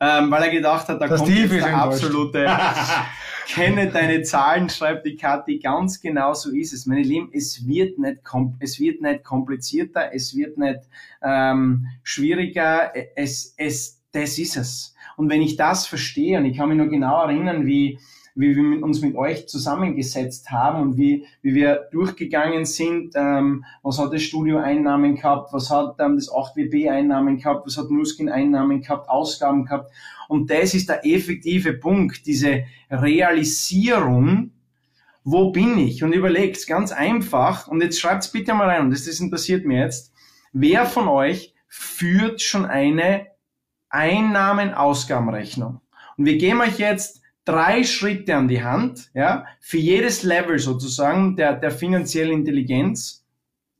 ähm, weil er gedacht hat, da Das kommt jetzt der absolute kenne deine Zahlen, schreibt die Kathi, ganz genau so ist es. Meine Lieben, es wird nicht, es wird nicht komplizierter, es wird nicht ähm, schwieriger, es, es, das ist es. Und wenn ich das verstehe, und ich kann mich nur genau erinnern, wie, wie wir uns mit euch zusammengesetzt haben und wie, wie wir durchgegangen sind, ähm, was hat das Studio Einnahmen gehabt, was hat ähm, das 8WB Einnahmen gehabt, was hat Nuskin Einnahmen gehabt, Ausgaben gehabt. Und das ist der effektive Punkt, diese Realisierung, wo bin ich? Und überlegt ganz einfach, und jetzt schreibt's bitte mal rein, und das, das interessiert mir jetzt, wer von euch führt schon eine Einnahmen-Ausgabenrechnung? Und wir geben euch jetzt drei Schritte an die Hand, ja, für jedes Level sozusagen der, der finanziellen Intelligenz,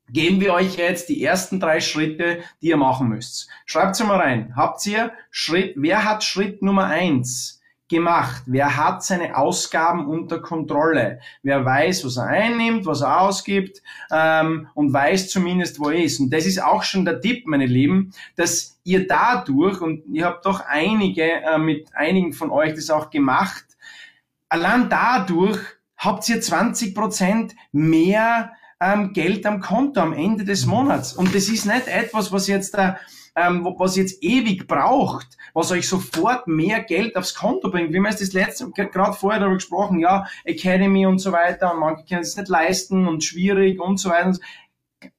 geben wir euch jetzt die ersten drei Schritte, die ihr machen müsst. Schreibt mal rein. Habt ihr Schritt, wer hat Schritt Nummer eins gemacht? Wer hat seine Ausgaben unter Kontrolle? Wer weiß, was er einnimmt, was er ausgibt ähm, und weiß zumindest, wo er ist. Und das ist auch schon der Tipp, meine Lieben, dass ihr dadurch, und ihr habt doch einige, äh, mit einigen von euch das auch gemacht, allein dadurch habt ihr 20 Prozent mehr ähm, Geld am Konto am Ende des Monats. Und das ist nicht etwas, was jetzt da, ähm, was jetzt ewig braucht, was euch sofort mehr Geld aufs Konto bringt. Wie wir es das letzte, gerade vorher darüber gesprochen, ja, Academy und so weiter, und manche können es nicht leisten und schwierig und so weiter.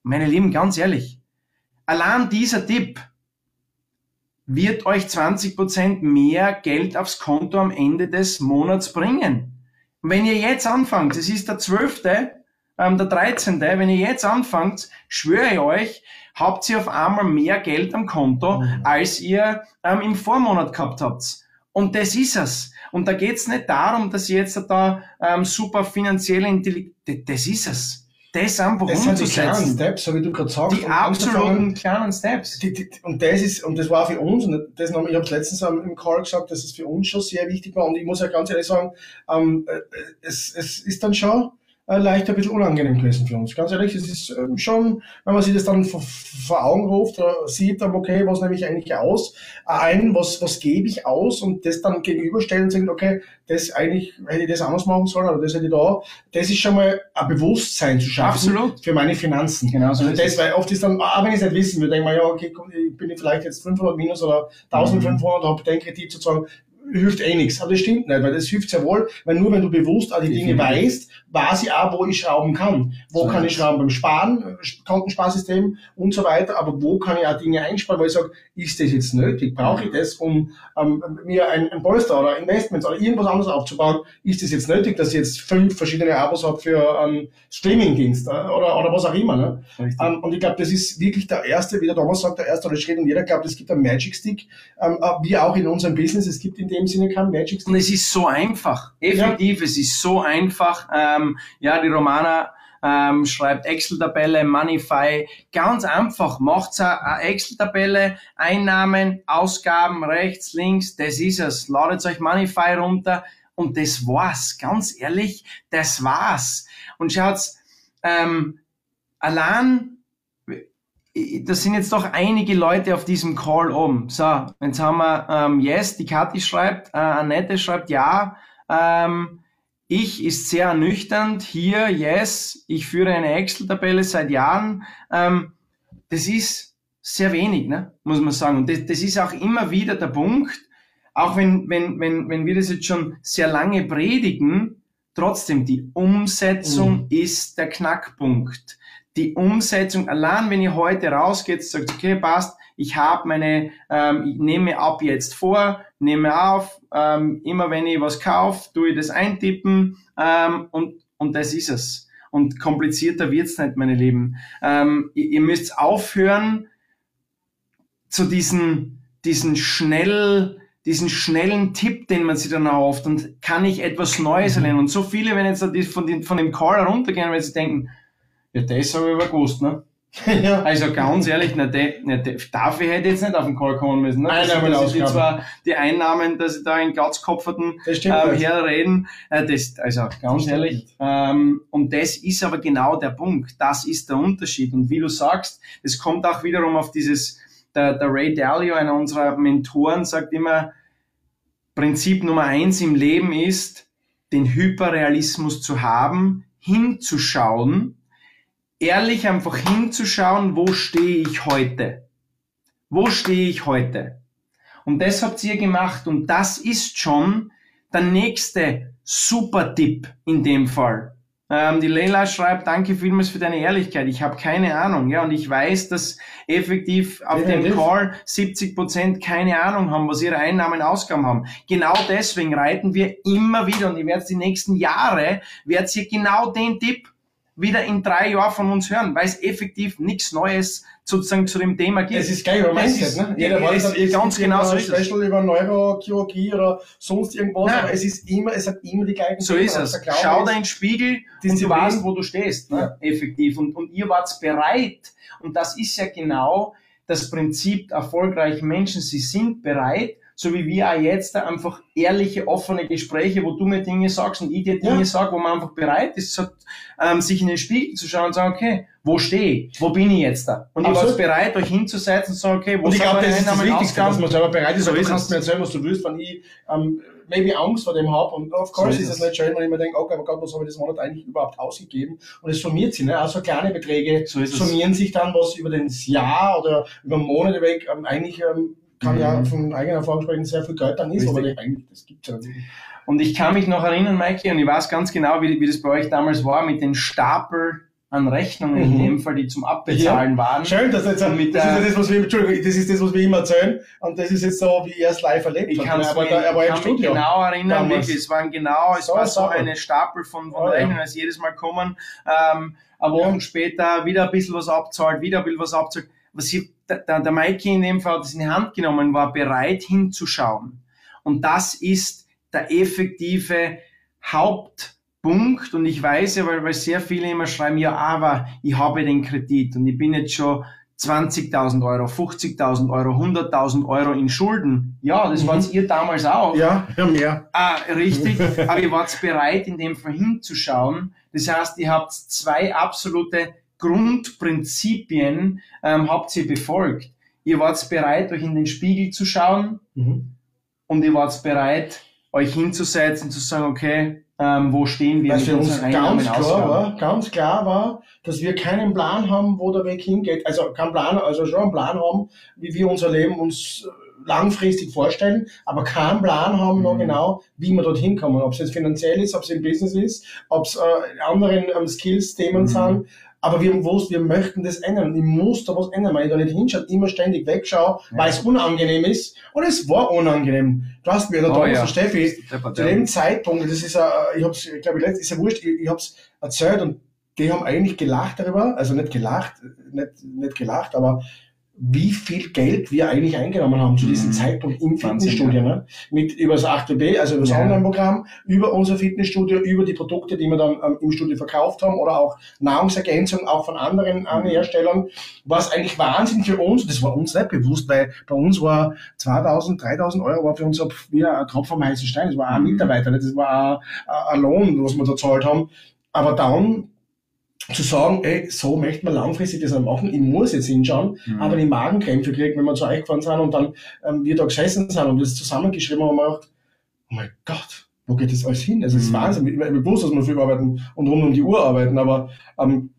Meine Lieben, ganz ehrlich, allein dieser Tipp wird euch 20% mehr Geld aufs Konto am Ende des Monats bringen. Wenn ihr jetzt anfangt, es ist der 12., ähm, der 13., wenn ihr jetzt anfangt, schwöre ich euch, habt ihr auf einmal mehr Geld am Konto, Mhm. als ihr ähm, im Vormonat gehabt habt. Und das ist es. Und da geht's nicht darum, dass ihr jetzt da ähm, super finanzielle Intelligenz, das ist es. Das einfach Das sind die kleinen. Steps, so wie du gerade sagst. Die absoluten kleinen Steps. Die, die, und das ist, und das war für uns, und das noch, ich habe letztens im Call gesagt, dass es für uns schon sehr wichtig war. Und ich muss ja ganz ehrlich sagen, ähm, äh, es, es ist dann schon äh, leicht ein bisschen unangenehm gewesen für uns. Ganz ehrlich, es ist ähm, schon, wenn man sich das dann vor, vor Augen ruft, oder sieht dann, okay, was nehme ich eigentlich aus, äh, ein, was, was gebe ich aus und das dann gegenüberstellen und sagen, okay, das eigentlich hätte ich das anders machen sollen oder das hätte ich da. Das ist schon mal ein Bewusstsein zu schaffen Absolut. für meine Finanzen. Genau so Also das, weil oft ist dann, auch wenn ich es nicht wissen will, denke ich mir, ja, okay, komm, ich bin vielleicht jetzt 500 minus oder 1500, habe den Kredit sozusagen, hilft eh nichts. Aber das stimmt nicht, weil das hilft sehr wohl, weil nur wenn du bewusst all die Dinge Definitiv. weißt, weiß ich auch, wo ich schrauben kann. Wo So kann ich schrauben beim Sparen, äh, Kontensparsystem und so weiter, aber wo kann ich auch Dinge einsparen, weil ich sage, ist das jetzt nötig? Brauche ich das, um ähm, mir ein, ein Polster oder Investments oder irgendwas anderes aufzubauen? Ist das jetzt nötig, dass ich jetzt fünf verschiedene Abos habe für einen Streamingdienst äh, oder, oder was auch immer? Ne? Ähm, und ich glaube, das ist wirklich der erste, wie der Thomas sagt, der erste Schritt. Und jeder glaubt, es gibt einen Magic Stick, ähm, äh, wie auch in unserem Business. Es gibt in dem Sinne keinen Magic Stick. Und es ist so einfach. Effektiv, es ist so einfach. Ähm, ja, die Romana ähm, schreibt Excel-Tabelle, Moneyfy. Ganz einfach. Macht's eine Excel-Tabelle, Einnahmen, Ausgaben, rechts, links. Das ist es. Ladet euch Moneyfy runter. Und das war's. Ganz ehrlich, das war's. Und schaut's, ähm, allein, das sind jetzt doch einige Leute auf diesem Call oben. So, jetzt haben wir ähm, Yes, die Kathi schreibt, äh, Annette schreibt ja. Ähm, ich ist sehr ernüchternd. Hier, yes, ich führe eine Excel-Tabelle seit Jahren. Ähm, das ist sehr wenig, ne? muss man sagen. Und das, das ist auch immer wieder der Punkt, auch wenn, wenn, wenn, wenn wir das jetzt schon sehr lange predigen, trotzdem, die Umsetzung ist der Knackpunkt. Die Umsetzung, allein wenn ihr heute rausgeht, sagt, okay, passt, ich habe meine, ähm, ich nehme ab jetzt vor, nehme auf, ähm, immer wenn ich was kaufe, tue ich das eintippen ähm, und, und das ist es. Und komplizierter wird's nicht, meine Lieben. Ähm, ihr, ihr müsst aufhören, zu diesen, diesen schnell, diesen schnellen Tipp, den man sich dann erhofft und kann ich etwas Neues erlernen. Und so viele, wenn jetzt von, den, von dem Call heruntergehen, weil sie denken, ja, das habe ich aber gewusst, ne? ja. Also ganz ehrlich, na, de, na, de, dafür hätte ich jetzt nicht auf den Call kommen müssen. Ne? Dass, Einnahmen, dass ich zwar die Einnahmen, dass ich da in Glatzkopferten Das stimmt. ähm, herreden. Äh, das, also ganz stimmt ehrlich. Ähm, und das ist aber genau der Punkt. Das ist der Unterschied. Und wie du sagst, es kommt auch wiederum auf dieses, der, der Ray Dalio, einer unserer Mentoren, sagt immer, Prinzip Nummer eins im Leben ist, den Hyperrealismus zu haben, hinzuschauen, ehrlich einfach hinzuschauen, wo stehe ich heute? Wo stehe ich heute? Und das habt ihr gemacht und das ist schon der nächste Super-Tipp in dem Fall. Ähm, die Leila schreibt, danke vielmals für deine Ehrlichkeit. Ich habe keine Ahnung, ja, und ich weiß, dass effektiv auf ja, dem Call 70 Prozent keine Ahnung haben, was ihre Einnahmen, Ausgaben haben. Genau deswegen reiten wir immer wieder und ihr werdet die nächsten Jahre, werdet ihr genau den Tipp wieder in drei Jahren von uns hören, weil es effektiv nichts Neues sozusagen zu dem Thema gibt. Es ist geil über Mindset, ne? Jeder weiß dann ganz genau so ist Special über Neurochirurgie oder sonst irgendwas, Nein. aber es ist immer, es hat immer die gleichen So Themen. ist es. Schau da in den Spiegel und du weißt, wo du stehst, ne? Ja. Effektiv. Und, und ihr wart bereit. Und das ist ja genau das Prinzip erfolgreichen Menschen. Sie sind bereit, so wie wir auch jetzt einfach ehrliche, offene Gespräche, wo du mir Dinge sagst und ich dir Dinge ja. sag, wo man einfach bereit ist, ähm, sich in den Spiegel zu schauen und sagen, okay, wo stehe ich? Wo bin ich jetzt da? Und Absolut. ich war bereit, euch hinzusetzen und sagen, okay, wo und ich glaube, das ist das Wichtigste, dass man selber bereit ist, so aber du kannst mir erzählen, was du willst, wenn ich ähm, maybe Angst vor dem habe und of course so ist es nicht schön, wenn ich mir denke, okay, aber Gott, was habe ich das Monat eigentlich überhaupt ausgegeben? Und es summiert sich, ne? also kleine Beträge so summieren sich dann, was über das Jahr oder über Monate weg ähm, eigentlich ähm, kann mhm. ja von eigener Erfahrung sprechen, sehr viel Geld dann ist, Richtig. aber eigentlich, das gibt's ja nicht. Und ich kann mich noch erinnern, Mikey, und ich weiß ganz genau, wie, wie das bei euch damals war, mit den Stapel an Rechnungen mhm. in dem Fall, die zum Abbezahlen ja. waren. Schön, dass jetzt, mit das ist das, was wir, Entschuldigung, das ist das, was wir immer erzählen, und das ist jetzt so, wie er es live erlebt ich hat. Aber er war im Studio. genau erinnern, wirklich, es waren genau, es so, war so eine Stapel von, von oh, Rechnungen, ja. als jedes Mal kommen, ähm, eine Woche ja. später wieder ein bisschen was abzahlt, wieder ein bisschen was abzahlt. Was ich der, der Mikey in dem Fall hat es in die Hand genommen, war bereit hinzuschauen. Und das ist der effektive Hauptpunkt. Und ich weiß ja, weil, weil sehr viele immer schreiben, ja, aber ich habe den Kredit und ich bin jetzt schon 20.000 Euro, 50.000 Euro, 100.000 Euro in Schulden. Ja, das mhm. wart ihr damals auch. Ja, ja, mehr. Ah, richtig. Aber ihr wart bereit, in dem Fall hinzuschauen. Das heißt, ihr habt zwei absolute Grundprinzipien ähm, habt ihr befolgt. Ihr wart bereit, euch in den Spiegel zu schauen mhm. und ihr wart bereit, euch hinzusetzen, zu sagen, okay, ähm, wo stehen wir? Weil uns ganz klar, war, ganz klar war, dass wir keinen Plan haben, wo der Weg hingeht. Also kein Plan, also schon einen Plan haben, wie wir unser Leben uns langfristig vorstellen, aber keinen Plan haben noch mhm. genau, wie wir dorthin kommen. Ob es jetzt finanziell ist, ob es im Business ist, ob es äh, anderen ähm, Skills-Themen mhm. sind, aber wir haben gewusst, wir möchten das ändern. Ich muss da was ändern, weil ich da nicht hinschaue, immer ständig wegschaue, ja. weil es unangenehm ist. Und es war unangenehm. Du hast mir da oh, Thomas ja. und Steffi, zu dem Zeitpunkt, das ist, uh, ich hab's, glaube ich, ist ja wurscht, ich, ich hab's erzählt und die haben eigentlich gelacht darüber, also nicht gelacht, nicht, nicht gelacht, aber wie viel Geld wir eigentlich eingenommen haben zu diesem mhm. Zeitpunkt im Fitnessstudio. Ne? Mit über das 8B, also über das ja. Online-Programm, über unser Fitnessstudio, über die Produkte, die wir dann ähm, im Studio verkauft haben oder auch Nahrungsergänzung auch von anderen mhm. Herstellern, was eigentlich Wahnsinn für uns, das war uns nicht bewusst, weil bei uns war 2000, 3000 Euro war für uns wie ein Tropfen vom heißen Stein, das war ein mhm. Mitarbeiter, das war ein, ein Lohn, was wir da zahlt haben. Aber dann zu sagen, ey, so möchte man langfristig das machen, ich muss jetzt hinschauen, mhm. aber die Magenkrämpfe kriegt, wenn wir zu euch gefahren sind und dann ähm, wir da gesessen sind und das zusammengeschrieben haben, haben wir gedacht, oh mein Gott, wo geht das alles hin? Also es ist mhm. Wahnsinn, ich, ich bewusst, dass wir viel arbeiten und rund um die Uhr arbeiten, aber ähm,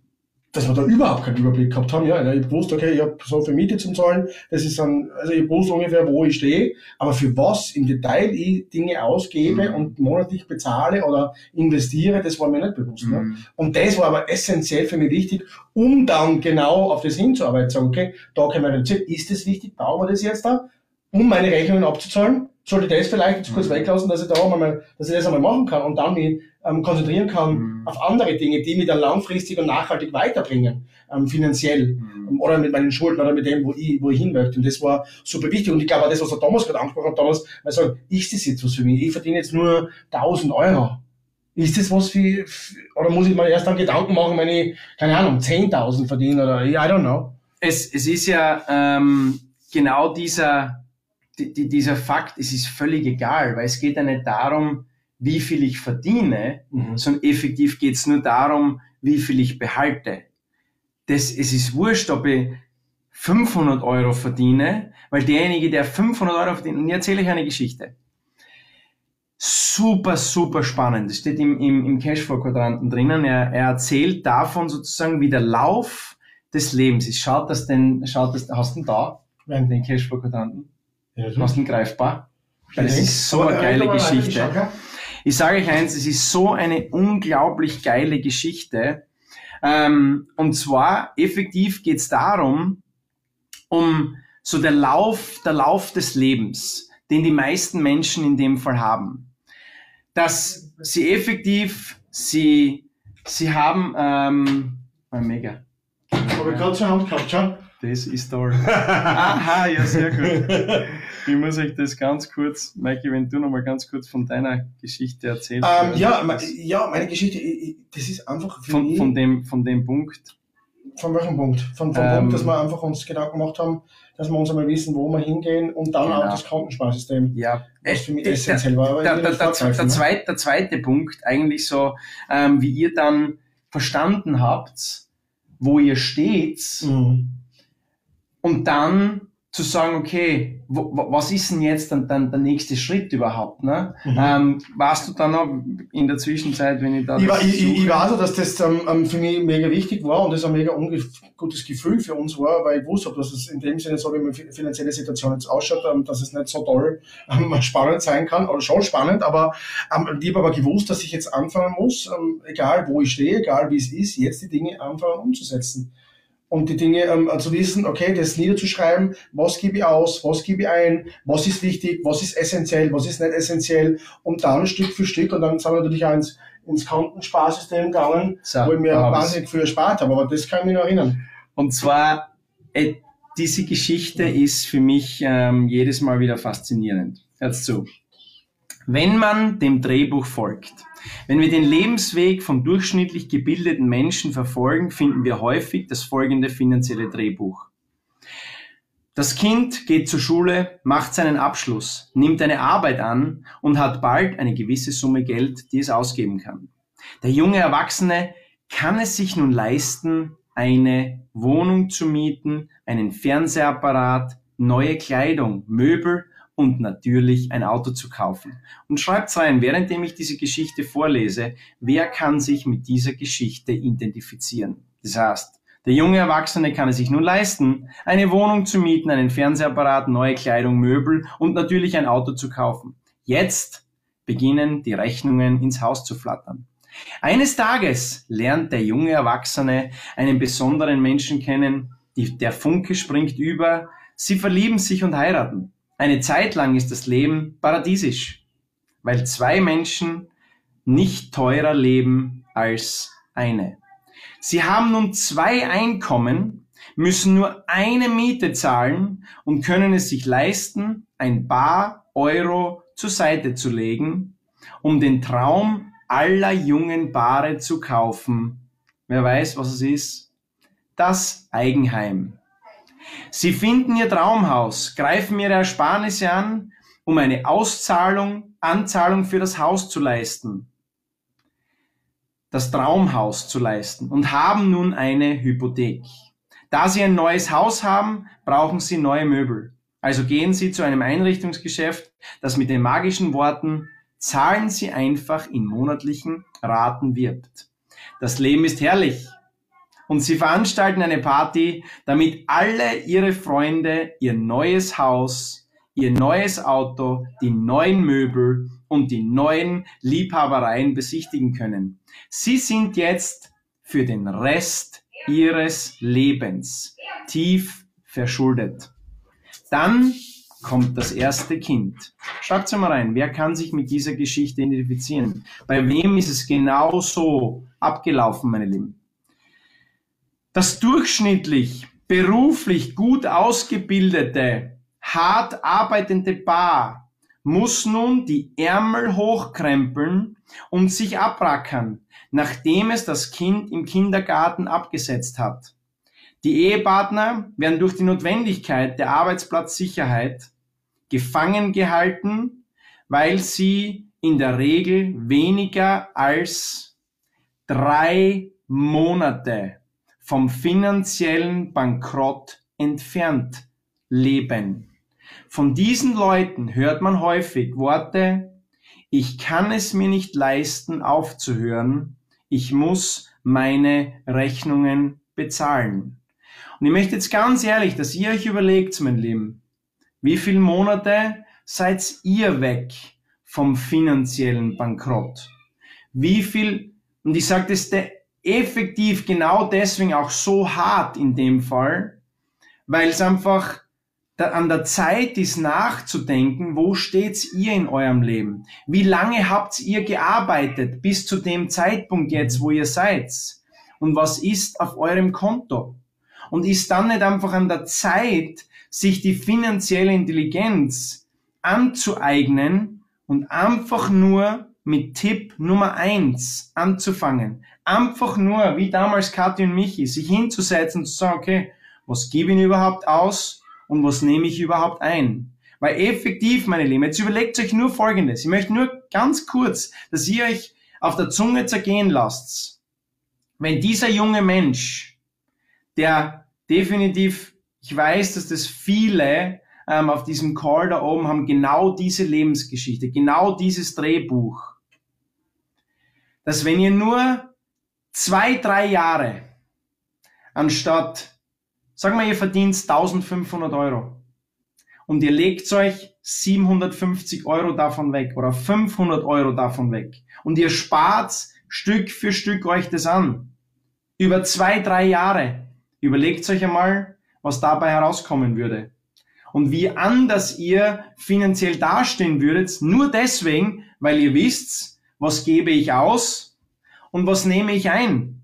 dass wir da überhaupt keinen Überblick gehabt haben. Ja, ich wusste, okay, ich habe so viel Miete zum Zahlen, das ist dann, also ich wusste ungefähr, wo ich stehe, aber für was im Detail ich Dinge ausgebe mhm. und monatlich bezahle oder investiere, das war mir nicht bewusst. Ne? Mhm. Ne? Und das war aber essentiell für mich wichtig, um dann genau auf das hinzuarbeiten, sagen, okay, da können wir reduzieren, ist das wichtig, brauchen wir das jetzt da, um meine Rechnungen abzuzahlen? Sollte ich das vielleicht jetzt kurz mhm. weglassen, dass ich da auch mal, dass ich das einmal machen kann und dann mich ähm, konzentrieren kann mhm. auf andere Dinge, die mich dann langfristig und nachhaltig weiterbringen, ähm, finanziell mhm. ähm, oder mit meinen Schulden oder mit dem, wo ich, wo ich hin möchte. Und das war super wichtig. Und ich glaube, das, was der Thomas gerade angesprochen hat, damals, weil sagen, ist das jetzt was für mich? Ich verdiene jetzt nur 1000 Euro. Ist das was für, oder muss ich mir erst dann Gedanken machen, wenn ich, keine Ahnung, 10.000 verdiene oder, I don't know. Es, es ist ja ähm, genau dieser, die, dieser Fakt, es ist völlig egal, weil es geht ja nicht darum, wie viel ich verdiene, mhm. sondern effektiv geht es nur darum, wie viel ich behalte. Das, es ist wurscht, ob ich 500 Euro verdiene, weil derjenige, der 500 Euro verdient, und ich erzähle euch eine Geschichte. super, super spannend. Das steht im, im, im Cashflow-Quadranten drinnen. Er, er erzählt davon sozusagen, wie der Lauf des Lebens ist. Schaut das denn, schaut das, hast du ihn da? Den Cashflow-Quadranten? Ja, hast du ihn greifbar? Weil es ist so eine geile Geschichte. Ich sage euch eins, es ist so eine unglaublich geile Geschichte. Ähm, und zwar, effektiv geht es darum, um so der Lauf, der Lauf des Lebens, den die meisten Menschen in dem Fall haben dass sie effektiv, sie, sie haben, ähm, oh, mega. Habe ich gerade zur Hand gehabt, schau. Das ist toll. Aha, ja, sehr gut. Ich muss euch das ganz kurz, Mikey, wenn du nochmal ganz kurz von deiner Geschichte erzählst. Ähm, ja, ja, meine Geschichte, das ist einfach von, von, dem, von dem Punkt. Von welchem Punkt? Von, vom ähm, Punkt, dass wir einfach uns Gedanken gemacht haben, dass wir uns einmal wissen, wo wir hingehen und dann genau. auch das Krankensparsystem. Ja, was für mich äh, essentiell war. Der, der, der, der, zweite, der zweite Punkt, eigentlich so, ähm, wie ihr dann verstanden habt, wo ihr steht mhm. und dann zu sagen, okay, wo, was ist denn jetzt dann, dann der nächste Schritt überhaupt? Ne? Mhm. Ähm, warst du dann noch in der Zwischenzeit, wenn ich da. Ich, war, ich, ich weiß auch, dass das ähm, ähm, für mich mega wichtig war und das ein mega gutes Gefühl für uns war, weil ich wusste, dass es in dem Sinne, so wie meine finanzielle Situation jetzt ausschaut, ähm, dass es nicht so toll ähm, spannend sein kann, oder schon spannend, aber ähm, ich habe aber gewusst, dass ich jetzt anfangen muss, egal wo ich stehe, egal wie es ist, jetzt die Dinge anfangen umzusetzen und die Dinge ähm, zu wissen, okay, das niederzuschreiben, was gebe ich aus, was gebe ich ein, was ist wichtig, was ist essentiell, was ist nicht essentiell und dann Stück für Stück und dann sind wir natürlich auch ins, ins Kontensparsystem gegangen, so, wo ich mir wahnsinnig viel erspart habe, aber das kann ich mich noch erinnern. Und zwar, äh, diese Geschichte ist für mich ähm, jedes Mal wieder faszinierend. Hört zu. Wenn man dem Drehbuch folgt, wenn wir den Lebensweg von durchschnittlich gebildeten Menschen verfolgen, finden wir häufig das folgende finanzielle Drehbuch. Das Kind geht zur Schule, macht seinen Abschluss, nimmt eine Arbeit an und hat bald eine gewisse Summe Geld, die es ausgeben kann. Der junge Erwachsene kann es sich nun leisten, eine Wohnung zu mieten, einen Fernsehapparat, neue Kleidung, Möbel und natürlich ein Auto zu kaufen. Und schreibt rein, währenddem ich diese Geschichte vorlese, wer kann sich mit dieser Geschichte identifizieren? Das heißt, der junge Erwachsene kann es sich nun leisten, eine Wohnung zu mieten, einen Fernsehapparat, neue Kleidung, Möbel und natürlich ein Auto zu kaufen. Jetzt beginnen die Rechnungen ins Haus zu flattern. Eines Tages lernt der junge Erwachsene einen besonderen Menschen kennen, die, der Funke springt über, sie verlieben sich und heiraten. Eine Zeit lang ist das Leben paradiesisch, weil zwei Menschen nicht teurer leben als eine. Sie haben nun zwei Einkommen, müssen nur eine Miete zahlen und können es sich leisten, ein paar Euro zur Seite zu legen, um den Traum aller jungen Paare zu kaufen. Wer weiß, was es ist? Das Eigenheim. Sie finden ihr Traumhaus, greifen ihre Ersparnisse an, um eine Auszahlung, Anzahlung für das Haus zu leisten, das Traumhaus zu leisten und haben nun eine Hypothek. Da Sie ein neues Haus haben, brauchen Sie neue Möbel. Also gehen Sie zu einem Einrichtungsgeschäft, das mit den magischen Worten zahlen Sie einfach in monatlichen Raten wirbt. Das Leben ist herrlich und sie veranstalten eine Party, damit alle ihre Freunde ihr neues Haus, ihr neues Auto, die neuen Möbel und die neuen Liebhabereien besichtigen können. Sie sind jetzt für den Rest ihres Lebens tief verschuldet. Dann kommt das erste Kind. Schreibt mal rein, wer kann sich mit dieser Geschichte identifizieren? Bei wem ist es genau so abgelaufen, meine Lieben? Das durchschnittlich beruflich gut ausgebildete, hart arbeitende Paar muss nun die Ärmel hochkrempeln und sich abrackern, nachdem es das Kind im Kindergarten abgesetzt hat. Die Ehepartner werden durch die Notwendigkeit der Arbeitsplatzsicherheit gefangen gehalten, weil sie in der Regel weniger als drei Monate vom finanziellen Bankrott entfernt leben. Von diesen Leuten hört man häufig Worte Ich kann es mir nicht leisten, aufzuhören. Ich muss meine Rechnungen bezahlen. Und ich möchte jetzt ganz ehrlich, dass ihr euch überlegt, mein Lieben, wie viele Monate seid ihr weg vom finanziellen Bankrott? Wie viel, und ich sage das effektiv genau deswegen auch so hart in dem Fall, weil es einfach an der Zeit ist nachzudenken, wo steht's ihr in eurem Leben? Wie lange habt ihr gearbeitet bis zu dem Zeitpunkt jetzt, wo ihr seid? Und was ist auf eurem Konto? Und ist dann nicht einfach an der Zeit, sich die finanzielle Intelligenz anzueignen und einfach nur mit Tipp Nummer eins anzufangen. Einfach nur, wie damals Kathi und Michi, sich hinzusetzen und zu sagen, okay, was gebe ich überhaupt aus und was nehme ich überhaupt ein? Weil effektiv, meine Lieben, jetzt überlegt euch nur Folgendes. Ich möchte nur ganz kurz, dass ihr euch auf der Zunge zergehen lasst. Wenn dieser junge Mensch, der definitiv, ich weiß, dass das viele ähm, auf diesem Call da oben haben genau diese Lebensgeschichte, genau dieses Drehbuch. Dass wenn ihr nur zwei, drei Jahre anstatt, sagen wir, ihr verdient 1500 Euro und ihr legt euch 750 Euro davon weg oder 500 Euro davon weg und ihr spart Stück für Stück euch das an. Über zwei, drei Jahre. Überlegt euch einmal, was dabei herauskommen würde und wie anders ihr finanziell dastehen würdet, nur deswegen, weil ihr wisst, was gebe ich aus und was nehme ich ein.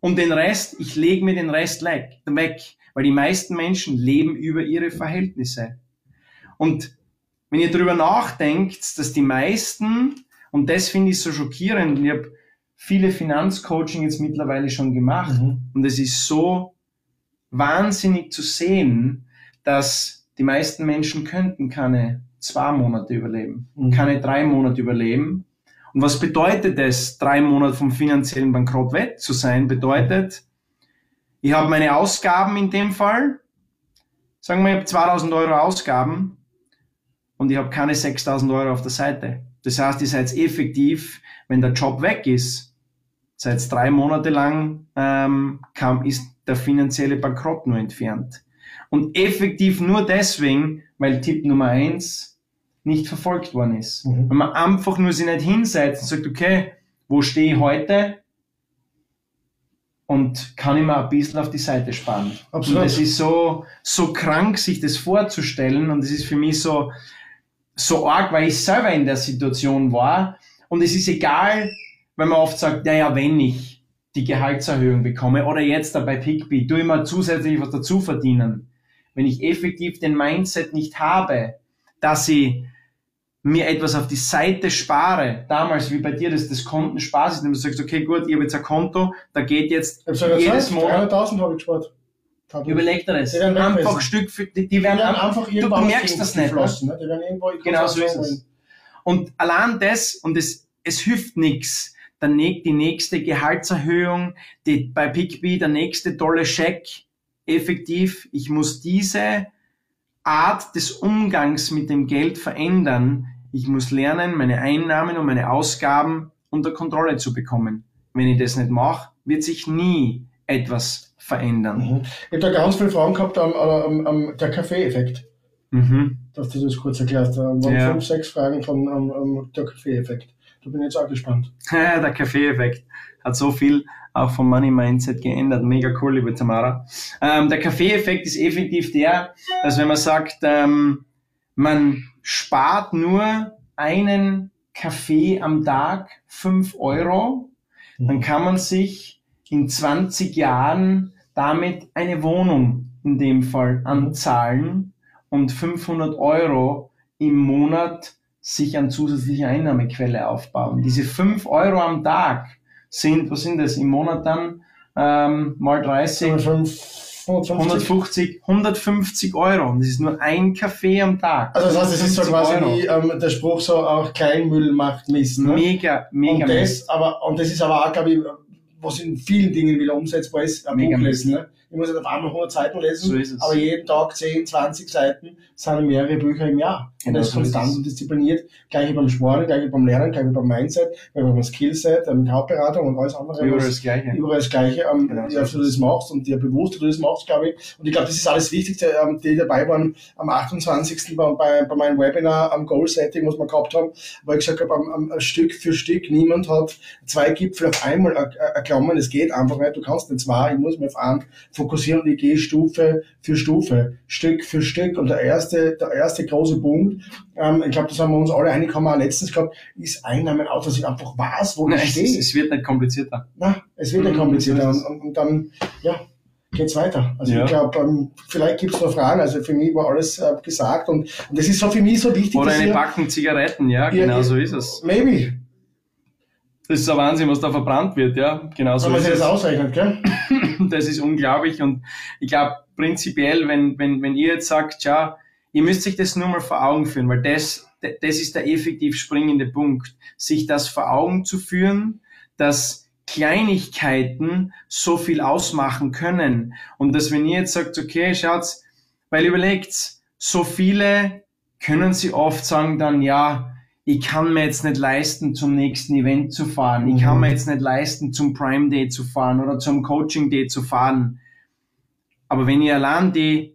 Und den Rest, ich lege mir den Rest weg, weil die meisten Menschen leben über ihre Verhältnisse. Und wenn ihr darüber nachdenkt, dass die meisten, und das finde ich so schockierend, ich habe viele Finanzcoaching jetzt mittlerweile schon gemacht, mhm. und es ist so wahnsinnig zu sehen, dass die meisten Menschen könnten keine zwei Monate überleben, mhm. keine drei Monate überleben. Und was bedeutet es, drei Monate vom finanziellen Bankrott weg zu sein? Bedeutet, ich habe meine Ausgaben in dem Fall, sagen wir, ich habe 2000 Euro Ausgaben und ich habe keine 6000 Euro auf der Seite. Das heißt, ihr seid effektiv, wenn der Job weg ist, seit drei Monate lang ähm, kam, ist der finanzielle Bankrott nur entfernt. Und effektiv nur deswegen, weil Tipp Nummer eins nicht verfolgt worden ist. Mhm. Wenn man einfach nur sich nicht hinsetzt und sagt, okay, wo stehe ich heute? Und kann ich mir ein bisschen auf die Seite sparen. Absolut. Und es ist so, so krank, sich das vorzustellen. Und es ist für mich so, so arg, weil ich selber in der Situation war. Und es ist egal, wenn man oft sagt, naja, wenn ich die Gehaltserhöhung bekomme oder jetzt da bei Pickbee, tu ich mal zusätzlich was dazu verdienen wenn ich effektiv den Mindset nicht habe, dass ich mir etwas auf die Seite spare, damals wie bei dir, das das Kontensparsystem, du sagst, okay, gut, ich habe jetzt ein Konto, da geht jetzt jedes Monat. 300.000 habe ich gespart. Überleg dir das. Einfach Stück für, die, die werden, die werden einfach du, du merkst das nicht. Ne? ne? Die werden irgendwo genau so ist es. Und allein das, und es, es hilft nichts, die nächste Gehaltserhöhung, die, bei PickBee der nächste tolle Scheck, effektiv, ich muss diese Art des Umgangs mit dem Geld verändern. Ich muss lernen, meine Einnahmen und meine Ausgaben unter Kontrolle zu bekommen. Wenn ich das nicht mache, wird sich nie etwas verändern. Mhm. Ich habe da ganz viele Fragen gehabt am, am, am der Kaffee-Effekt. Mhm. Dass du das kurz erklärst. Da waren ja. fünf, sechs Fragen von um, um, der Kaffee-Effekt. Da bin ich jetzt auch gespannt. der Kaffee-Effekt hat so viel auch vom Money Mindset geändert. Mega cool, liebe Tamara. Ähm, der Kaffee-Effekt ist effektiv der, dass wenn man sagt, ähm, man spart nur einen Kaffee am Tag fünf Euro, dann kann man sich in 20 Jahren damit eine Wohnung in dem Fall anzahlen und 500 Euro im Monat sich an zusätzliche Einnahmequelle aufbauen. Diese fünf Euro am Tag sind, was sind das im Monat dann? Ähm, mal 30, 150, 150 Euro. Und das ist nur ein Kaffee am Tag. Also das heißt, es ist so quasi wie ähm, der Spruch so auch Kleinmüll macht Mist. Ne? Mega, mega und das, Mist. Aber, und das ist aber auch, glaube ich, was in vielen Dingen wieder umsetzbar ist, ein Mega Buch lesen. Ne? Ich muss nicht auf einmal 100 Seiten lesen, so aber jeden Tag 10, 20 Seiten sind mehrere Bücher im Jahr. Genau, ist konstant und diszipliniert, gleich beim Sport, gleich beim Lernen, gleich beim Mindset, gleich beim Skillset, mit Hauptberatung und alles andere. Überall das Gleiche. Überall das Gleiche, ähm, genau, ja, du das machst und dir bewusst, du das machst, glaube ich. Und ich glaube, das ist alles Wichtigste, ähm, die dabei waren am 28. bei, bei, bei meinem Webinar am Goal Setting, was wir gehabt haben, wo ich gesagt habe, am, am Stück für Stück, niemand hat zwei Gipfel auf einmal erklommen, es geht einfach nicht, du kannst nicht zwei, ich muss mich auf einen fokussieren und ich gehe Stufe für Stufe, Stück für Stück und der erste, der erste große Punkt, ähm, ich glaube, das haben wir uns alle einig, haben wir auch letztens gehabt, ist Einnahmen aus, dass ich einfach weiß, wo Nein, ich stehe. Es, es, wird nicht komplizierter. Nein, es wird nicht mhm, komplizierter und, und, und dann, ja, geht's weiter. Also ja. ich glaube, ähm, vielleicht gibt's noch Fragen. Also für mich war alles äh, gesagt und, und das ist so für mich so wichtig. Oder eine Packung Zigaretten, ja, genau so ist es. Maybe. Das ist ein Wahnsinn, was da verbrannt wird, ja. Genau so Wenn man sich das ausrechnet, gell? Das ist unglaublich und ich glaube prinzipiell, wenn, wenn, wenn ihr jetzt sagt, ja, ihr müsst sich das nur mal vor Augen führen, weil das, das ist der effektiv springende Punkt, sich das vor Augen zu führen, dass Kleinigkeiten so viel ausmachen können. Und dass wenn ihr jetzt sagt, okay, schaut's, weil überlegt, so viele können sie oft sagen dann, ja, ich kann mir jetzt nicht leisten, zum nächsten Event zu fahren. Ich kann mir mhm. jetzt nicht leisten, zum Prime Day zu fahren oder zum Coaching Day zu fahren. Aber wenn ihr allein die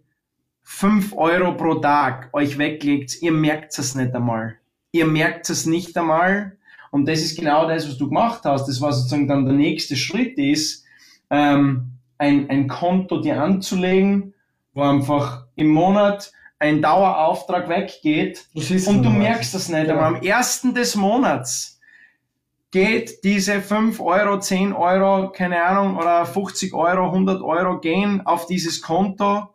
fünf Euro pro Tag euch weglegt, ihr merkt es nicht einmal. Ihr merkt es nicht einmal. Und das ist genau das, was du gemacht hast. Das war sozusagen dann der nächste Schritt ist, ähm, ein, ein Konto dir anzulegen, wo einfach im Monat ein Dauerauftrag weggeht und du merkst das nicht. Ja. Aber am ersten des Monats geht diese 5 Euro, 10 Euro, keine Ahnung, oder 50 Euro, 100 Euro gehen auf dieses Konto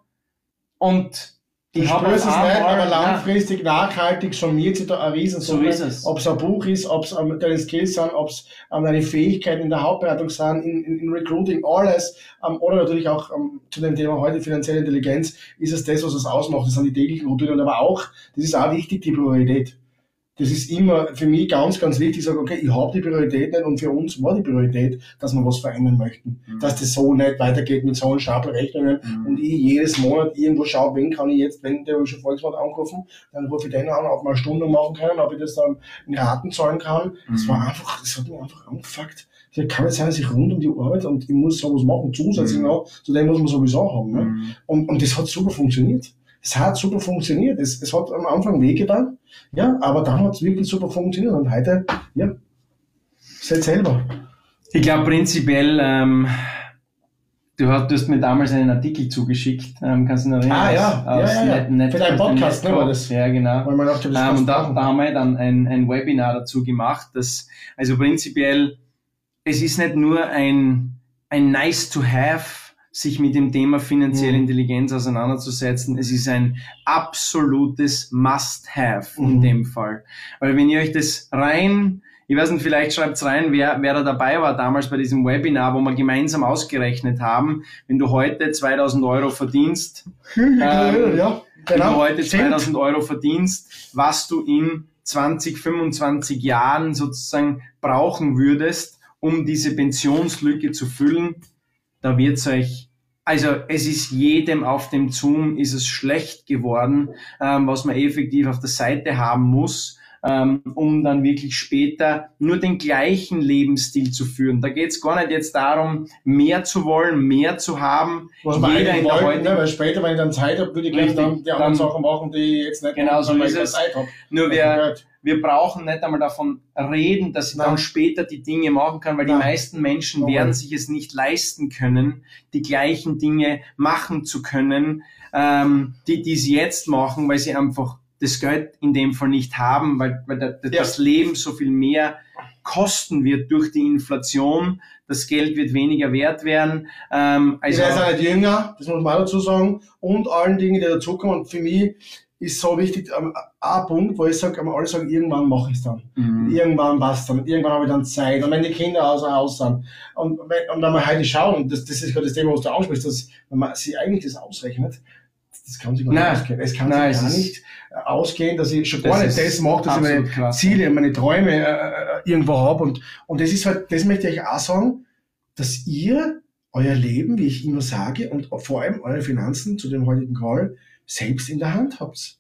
und ich spüre es nicht, aber langfristig, ja. nachhaltig summiert sich da ein Riesensumme. So. Ob es ein Buch ist, ob es um, deine Skills sind, ob es um, deine Fähigkeiten in der Hauptberatung sind, in, in, in Recruiting, alles. Um, oder natürlich auch um, zu dem Thema heute finanzielle Intelligenz, ist es das, was es ausmacht. Das sind die täglichen Routinen. Aber auch, das ist auch wichtig, die Priorität das ist immer für mich ganz, ganz wichtig, ich sage, okay, ich habe die Priorität nicht und für uns war die Priorität, dass wir was verändern möchten. Mhm. Dass das so nicht weitergeht mit so einem Stapel Rechnungen mhm. und ich jedes Monat irgendwo schaue, wen kann ich jetzt, wenn der schon Volkswagen angerufen, dann rufe ich den an, ob wir eine Stunde machen können, ob ich das dann in Raten zahlen kann. Mhm. Das war einfach, das hat mich einfach angefuckt. Das kann nicht sein, dass ich rund um die Arbeit und ich muss sowas machen, zusätzlich mhm. noch zu dem, was wir sowieso haben. Ne? Mhm. Und, und das hat super funktioniert. Es hat super funktioniert. Es, es hat am Anfang wehgetan, ja, aber dann hat es wirklich super funktioniert. Und heute, ja, seid selber. Ich glaube prinzipiell, ähm, du, hast, du hast mir damals einen Artikel zugeschickt, ähm, kannst du noch erinnern? Ah, ja, aus ja, ja, ja. Net, Für deinen Podcast, ne, war das? Ja, genau. Weil man dachte, das ähm, und da, da haben wir dann ein, ein Webinar dazu gemacht, dass, also prinzipiell, es ist nicht nur ein, ein nice to have, sich mit dem Thema finanzielle mhm. Intelligenz auseinanderzusetzen. Es ist ein absolutes Must-Have in mhm. dem Fall. Weil wenn ihr euch das rein, ich weiß nicht, vielleicht schreibt's rein, wer, wer da dabei war damals bei diesem Webinar, wo wir gemeinsam ausgerechnet haben, wenn du heute 2000 Euro verdienst, ähm, ja, genau. wenn du heute 2000 Euro verdienst, was du in 20, 25 Jahren sozusagen brauchen würdest, um diese Pensionslücke zu füllen, da wird's euch, also es ist jedem auf dem Zoom ist es schlecht geworden, ähm, was man effektiv auf der Seite haben muss, ähm, um dann wirklich später nur den gleichen Lebensstil zu führen. Da geht's gar nicht jetzt darum, mehr zu wollen, mehr zu haben. Was Jeder in der wollten, ne? weil später, wenn ich dann Zeit habe, würde ich gleich dann die anderen Sachen machen, die ich jetzt nicht genau so. Zeit habe. Nur wer, wir brauchen nicht einmal davon reden, dass ich Nein. dann später die Dinge machen kann, weil Nein. die meisten Menschen Nein. werden sich es nicht leisten können, die gleichen Dinge machen zu können, ähm, die, die sie jetzt machen, weil sie einfach das Geld in dem Fall nicht haben, weil, weil der, ja. das Leben so viel mehr kosten wird durch die Inflation. Das Geld wird weniger wert werden. Ähm, also ich werde nicht jünger, das muss man auch dazu sagen, und allen Dingen, die dazukommen. Und für mich ist so wichtig, ähm, ein Punkt, wo ich sage, alle sagen, irgendwann mache ich es dann. Mhm. Irgendwann passt dann. Irgendwann habe ich dann Zeit. Und wenn die Kinder außer Haus sind. Und, wenn, und wenn wir heute schauen, und das, das ist gerade das Thema, was du ansprichst, dass wenn man sich eigentlich das ausrechnet, das kann sich gar nicht ausgehen. Es kann Nein, sich gar nicht äh, ausgehen, dass ich schon gar nicht das mache, dass ich meine krass. Ziele, meine Träume äh, äh, irgendwo habe. Und, und das ist halt, das möchte ich auch sagen, dass ihr euer Leben, wie ich immer sage, und vor allem eure Finanzen zu dem heutigen Call, selbst in der Hand habt.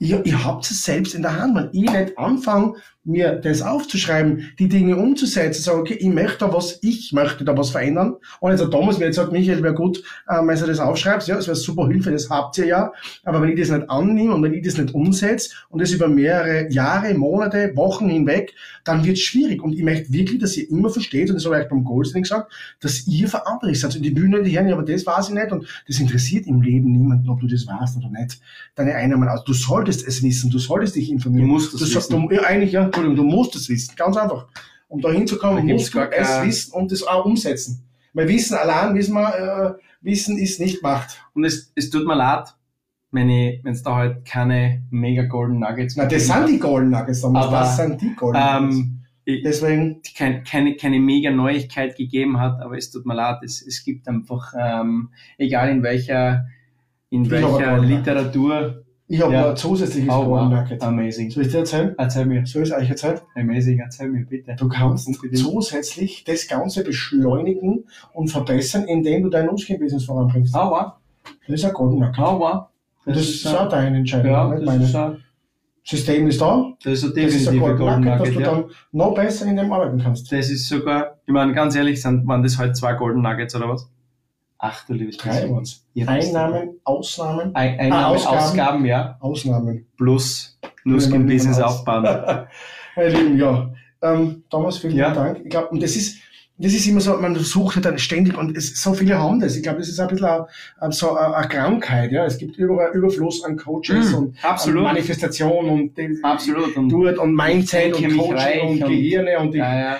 Ihr, ihr habt es selbst in der Hand. Wenn ich nicht anfange, mir das aufzuschreiben, die Dinge umzusetzen, sagen, okay, ich möchte da was, ich möchte da was verändern. Und jetzt der Thomas mir jetzt sagt, Michael, wäre gut, ähm, wenn du das aufschreibst, ja, das wäre super Hilfe, das habt ihr ja. Aber wenn ich das nicht annehme und wenn ich das nicht umsetze und das über mehrere Jahre, Monate, Wochen hinweg, dann wird es schwierig. Und ich möchte wirklich, dass ihr immer versteht, und das habe ich beim Goldstein gesagt, dass ihr verantwortlich seid. Und die Bühne, die Herren, aber das weiß ich nicht und das interessiert im Leben niemanden, ob du das weißt oder nicht. Deine Einnahmen aus. Du solltest es wissen, du solltest dich informieren. Du musst es du, wissen. Du, ja, eigentlich, ja, Entschuldigung, du musst es wissen. Ganz einfach. Um da hinzukommen, Da musst du es wissen und das auch umsetzen. Weil Wissen allein, wissen wir, äh, Wissen ist nicht Macht. Und es, es tut mir leid, wenn es da halt keine mega Golden Nuggets Na, das sind die Golden Nuggets. Aber, das sind die Golden. Nuggets. ähm, Deswegen, kein, keine, keine mega Neuigkeit gegeben hat, aber es tut mir leid, es, es gibt einfach, ähm, egal in welcher, in welcher. Literatur, ich habe Ja. noch ein zusätzliches oh, Golden Nugget. amazing. Soll ich dir erzählen? Erzähl mir, Soll ich es euch erzählen? amazing, erzähl mir bitte. Du kannst zusätzlich das Ganze beschleunigen und verbessern, indem du dein Umskin-Business voranbringst. Wow, Das ist ein Golden Nugget. oh, wow. Das, ist auch deine Entscheidung, ja, das meine. ist, ein, System ist da, das ist ein das ist ein Golden Golden Nugget, dass Nugget, du ja. dann noch besser in dem arbeiten kannst. Das ist sogar, ich meine, ganz ehrlich, sind, waren das halt zwei Golden Nuggets oder was? Ach du liebes bisschen. Einnahmen, Ausnahmen, Ein, Einnahme, Ah, Ausgaben. Ausgaben. ja, Ausnahmen. plus Ja, Nuskin-Business man- aufbauen. Meine Lieben, ja. Ähm, Thomas, vielen Ja. Dank. Ich glaube, und das ist, das ist immer so, man sucht halt dann ständig und es, so viele haben das. Ich glaube, das ist ein bisschen eine, eine- so eine, eine Krankheit. Ja, es gibt überall Überfluss an Coaches Mm, und absolut. an Manifestation und die, Absolut. Und, Dort und Mindset und Coaching und und- Gehirne und die, ja, ja.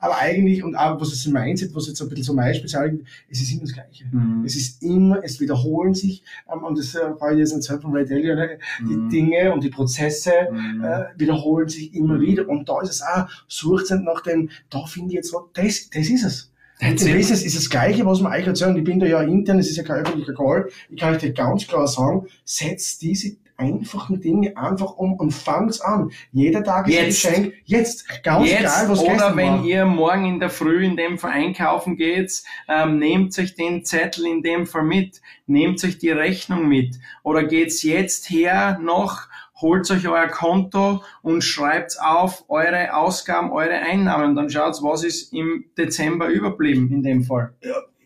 Aber eigentlich und auch was ist im Mindset, was jetzt ein bisschen so mein Spezial, es ist immer das Gleiche. Mhm. Es ist immer, es wiederholen sich, ähm, und das äh, ich jetzt erzählt von Ray Dalio, ne? die Mhm. Dinge und die Prozesse, Mhm. äh, wiederholen sich immer wieder. Und da ist es auch, sucht es nach dem, da finde ich jetzt so, das, das ist es. Im it. Wesentlichen ist das Gleiche, was man euch erzählen. Ich bin da ja intern, es ist ja kein öffentlicher Call. Ich kann euch dir ganz klar sagen, setzt diese einfachen Dinge einfach um und fangt's an. Jeder Tag ist Jetzt. ein Geschenk. Jetzt. Ganz Jetzt egal, was oder wenn war. ihr morgen in der Früh in dem Fall einkaufen geht, ähm, nehmt euch den Zettel in dem Fall mit, nehmt euch die Rechnung mit oder geht's jetzt her noch, holt euch euer Konto und schreibt auf eure Ausgaben, eure Einnahmen. Dann schaut, was ist im Dezember überblieben in dem Fall.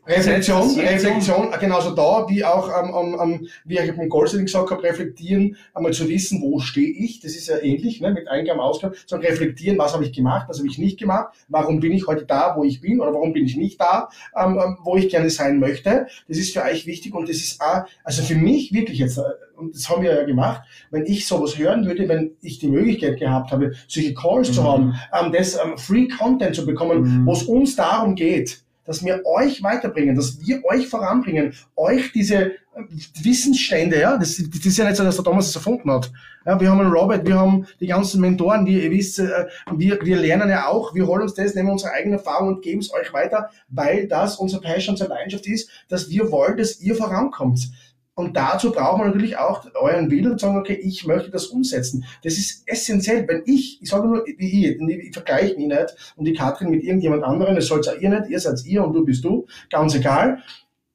Reflexion, Reflexion, genauso da, wie auch, ähm, ähm, wie ich beim Goldsetting gesagt habe, reflektieren, einmal zu wissen, wo stehe ich, das ist ja ähnlich, ne, mit Eingaben, Ausgaben, sondern reflektieren, was habe ich gemacht, was habe ich nicht gemacht, warum bin ich heute da, wo ich bin, oder warum bin ich nicht da, ähm, ähm, wo ich gerne sein möchte, das ist für euch wichtig und das ist auch, also für mich wirklich jetzt, äh, und das haben wir ja gemacht, wenn ich sowas hören würde, wenn ich die Möglichkeit gehabt habe, solche Calls zu Mhm. haben, ähm, das ähm, Free Content zu bekommen, Mhm. wo es uns darum geht, dass wir euch weiterbringen, dass wir euch voranbringen, euch diese äh, Wissensstände, ja, das, das ist ja nicht so, dass der Thomas es erfunden hat. Ja, wir haben einen Robert, wir haben die ganzen Mentoren, die ihr wisst, äh, wir, wir lernen ja auch, wir holen uns das, nehmen unsere eigene Erfahrung und geben es euch weiter, weil das unser Passion, unsere Leidenschaft ist, dass wir wollen, dass ihr vorankommt. Und dazu braucht man natürlich auch euren Willen und sagen, okay, ich möchte das umsetzen. Das ist essentiell. Wenn ich, ich sage nur, wie ich, ich vergleiche mich nicht und die Katrin mit irgendjemand anderem, das soll's auch ihr nicht, ihr seid ihr und du bist du, ganz egal.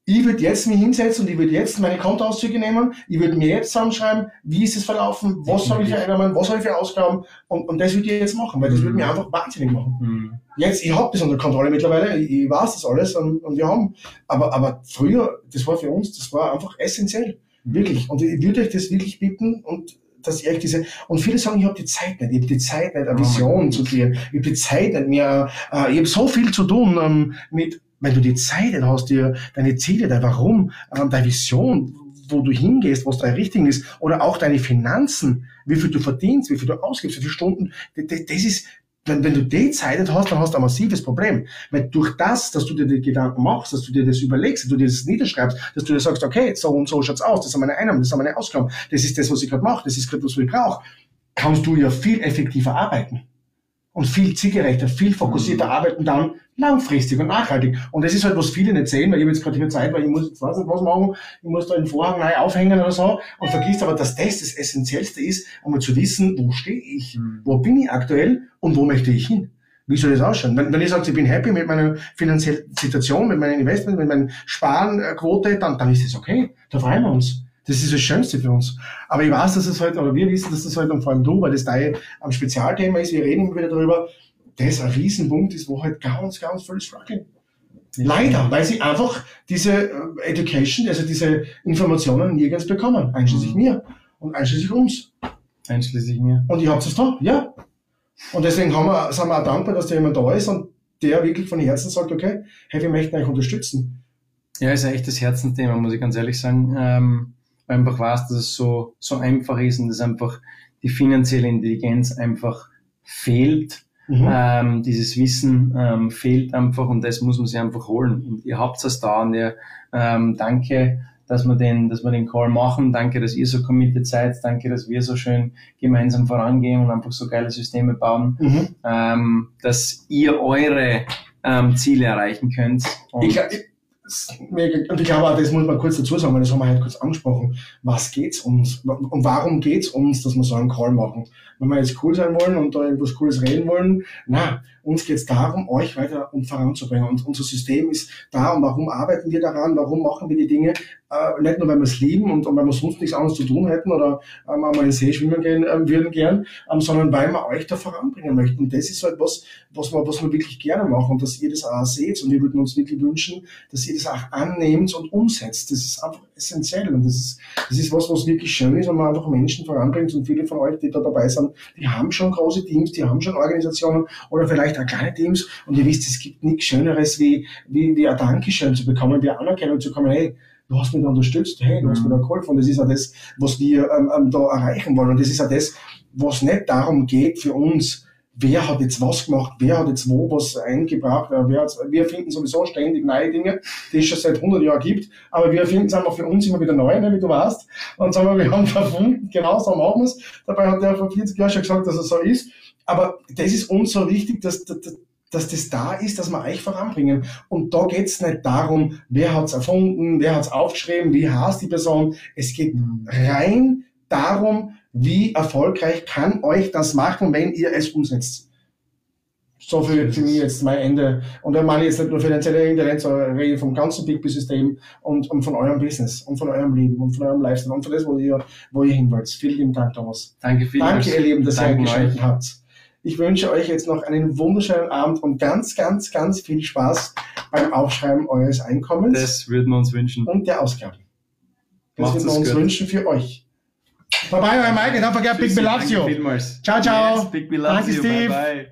Ich würde jetzt mich hinsetzen und ich würde jetzt meine Kontoauszüge nehmen, ich würde mir jetzt zusammenschreiben, wie ist es verlaufen, was habe ich für Einnahmen, was habe ich für Ausgaben und, und das würde ich jetzt machen, weil das würde mir einfach wahnsinnig machen Mhm. Jetzt, ich habe das unter Kontrolle mittlerweile, ich, ich weiß das alles und, und wir haben, aber, aber früher, das war für uns, das war einfach essentiell, wirklich. Und ich würde euch das wirklich bitten und dass ihr euch diese, und viele sagen, ich habe die Zeit nicht, ich habe die Zeit nicht, eine Oh Vision Gott. zu kreieren, ich habe die Zeit nicht mehr, äh, ich habe so viel zu tun ähm, mit, wenn du die Zeit nicht hast, dir deine Ziele, dein Warum, ähm, deine Vision, wo du hingehst, was dein Richtung ist, oder auch deine Finanzen, wie viel du verdienst, wie viel du ausgibst, wie viele Stunden, das, das ist, wenn, wenn du die Zeit nicht hast, dann hast du ein massives Problem. Weil durch das, dass du dir die Gedanken machst, dass du dir das überlegst, dass du dir das niederschreibst, dass du dir sagst, okay, so und so schaut's aus, das sind meine Einnahmen, das sind meine Ausgaben, das ist das, was ich gerade mache, das ist gerade was, was ich brauche, kannst du ja viel effektiver arbeiten. Und viel zielgerechter, viel fokussierter Mhm. arbeiten dann langfristig und nachhaltig. Und das ist halt, was viele nicht sehen, weil ich habe jetzt gerade hier Zeit, weil ich muss jetzt weiß nicht was machen, ich muss da den Vorhang neu aufhängen oder so und vergisst aber, dass das das Essentiellste ist, um zu wissen, wo stehe ich, Mhm. wo bin ich aktuell und wo möchte ich hin. Wie soll das ausschauen? Wenn, wenn ich sage, ich bin happy mit meiner finanziellen Situation, mit meinem Investment, mit meiner Sparenquote, dann, dann ist das okay. Da freuen wir uns. Das ist das Schönste für uns. Aber ich weiß, dass es halt, oder wir wissen, dass das halt, und vor allem du, weil das dein am Spezialthema ist, wir reden immer wieder darüber, das ein Riesenpunkt ist, wo halt ganz, ganz viel struggling. Leider, weil sie einfach diese äh, Education, also diese Informationen nirgends bekommen, einschließlich mhm. mir und einschließlich uns. Einschließlich mir. Und ich hab's es da, ja. Und deswegen haben wir, sind wir auch dankbar, dass da jemand da ist und der wirklich von Herzen sagt, okay, hey, wir möchten euch unterstützen. Ja, ist ein echtes Herzensthema, muss ich ganz ehrlich sagen. Ähm, einfach weiß, dass es so, so einfach ist und dass einfach die finanzielle Intelligenz einfach fehlt Mhm. Ähm, dieses Wissen ähm, fehlt einfach und das muss man sich einfach holen. Und ihr habt es da und ihr, ähm, danke, dass wir den, dass wir den Call machen. Danke, dass ihr so committed seid. Danke, dass wir so schön gemeinsam vorangehen und einfach so geile Systeme bauen, mhm. ähm, dass ihr eure ähm, Ziele erreichen könnt. Und ich, und ich glaube das muss man kurz dazu sagen, weil das haben wir heute kurz angesprochen. Was geht's uns? Und warum geht's uns, dass wir so einen Call machen? Wenn wir jetzt cool sein wollen und da irgendwas Cooles reden wollen, na, uns geht es darum, euch weiter und voranzubringen. Und unser System ist da und warum arbeiten wir daran, warum machen wir die Dinge? Äh, nicht nur, weil wir es lieben und, und weil wir sonst nichts anderes zu tun hätten oder ähm, einmal in See schwimmen gehen äh, würden gern, ähm, sondern weil wir euch da voranbringen möchten. Und das ist halt was, was wir, was wir wirklich gerne machen und dass ihr das auch seht. Und wir würden uns wirklich wünschen, dass ihr das auch annehmt und umsetzt. Das ist einfach essentiell. Und das ist, das ist was, was wirklich schön ist, wenn man einfach Menschen voranbringt. Und viele von euch, die da dabei sind, die haben schon große Teams, die haben schon Organisationen oder vielleicht auch kleine Teams. Und ihr wisst, es gibt nichts Schöneres, wie, wie, wie ein Dankeschön zu bekommen, wie Anerkennung zu kommen. Hey, du hast mich da unterstützt, hey, du hast mir da geholfen. Und das ist ja das, was wir ähm, ähm, da erreichen wollen. Und das ist ja das, was nicht darum geht für uns, wer hat jetzt was gemacht, wer hat jetzt wo was eingebracht. Wer hat, wir finden sowieso ständig neue Dinge, die es schon seit 100 Jahren gibt, aber wir finden es einfach für uns immer wieder neu, ne, wie du weißt. Und sagen wir, wir haben verfunden, genau so machen wir es. Dabei hat der vor 40 Jahren schon gesagt, dass es so ist. Aber das ist uns so wichtig, dass, dass, dass das da ist, dass wir euch voranbringen. Und da geht's nicht darum, wer hat's erfunden, wer hat's aufgeschrieben, wie heißt die Person. Es geht rein darum, wie erfolgreich kann euch das machen, wenn ihr es umsetzt. So für, für mich jetzt mein Ende. Und da meine ich jetzt nicht nur finanzielle Intelligenz, sondern rede vom ganzen Big Business System und, und von eurem Business und von eurem Leben und von eurem Lifestyle und von das, wo ihr, wo ihr hin wollt. Vielen lieben Dank, Thomas. Danke vielmals. Danke, ihr Lieben, dass Danke ihr eingeschaltet habt. Ich wünsche euch jetzt noch einen wunderschönen Abend und ganz, ganz, ganz viel Spaß beim Aufschreiben eures Einkommens. Das würden wir uns wünschen. Und der Ausgaben. Das würden wir uns gut. wünschen für euch. Bye bye, euer Mike. Don't forget Big Bill loves you. Ciao, ciao. Yes, Big Bill loves Danke, you. Steve. Bye, bye.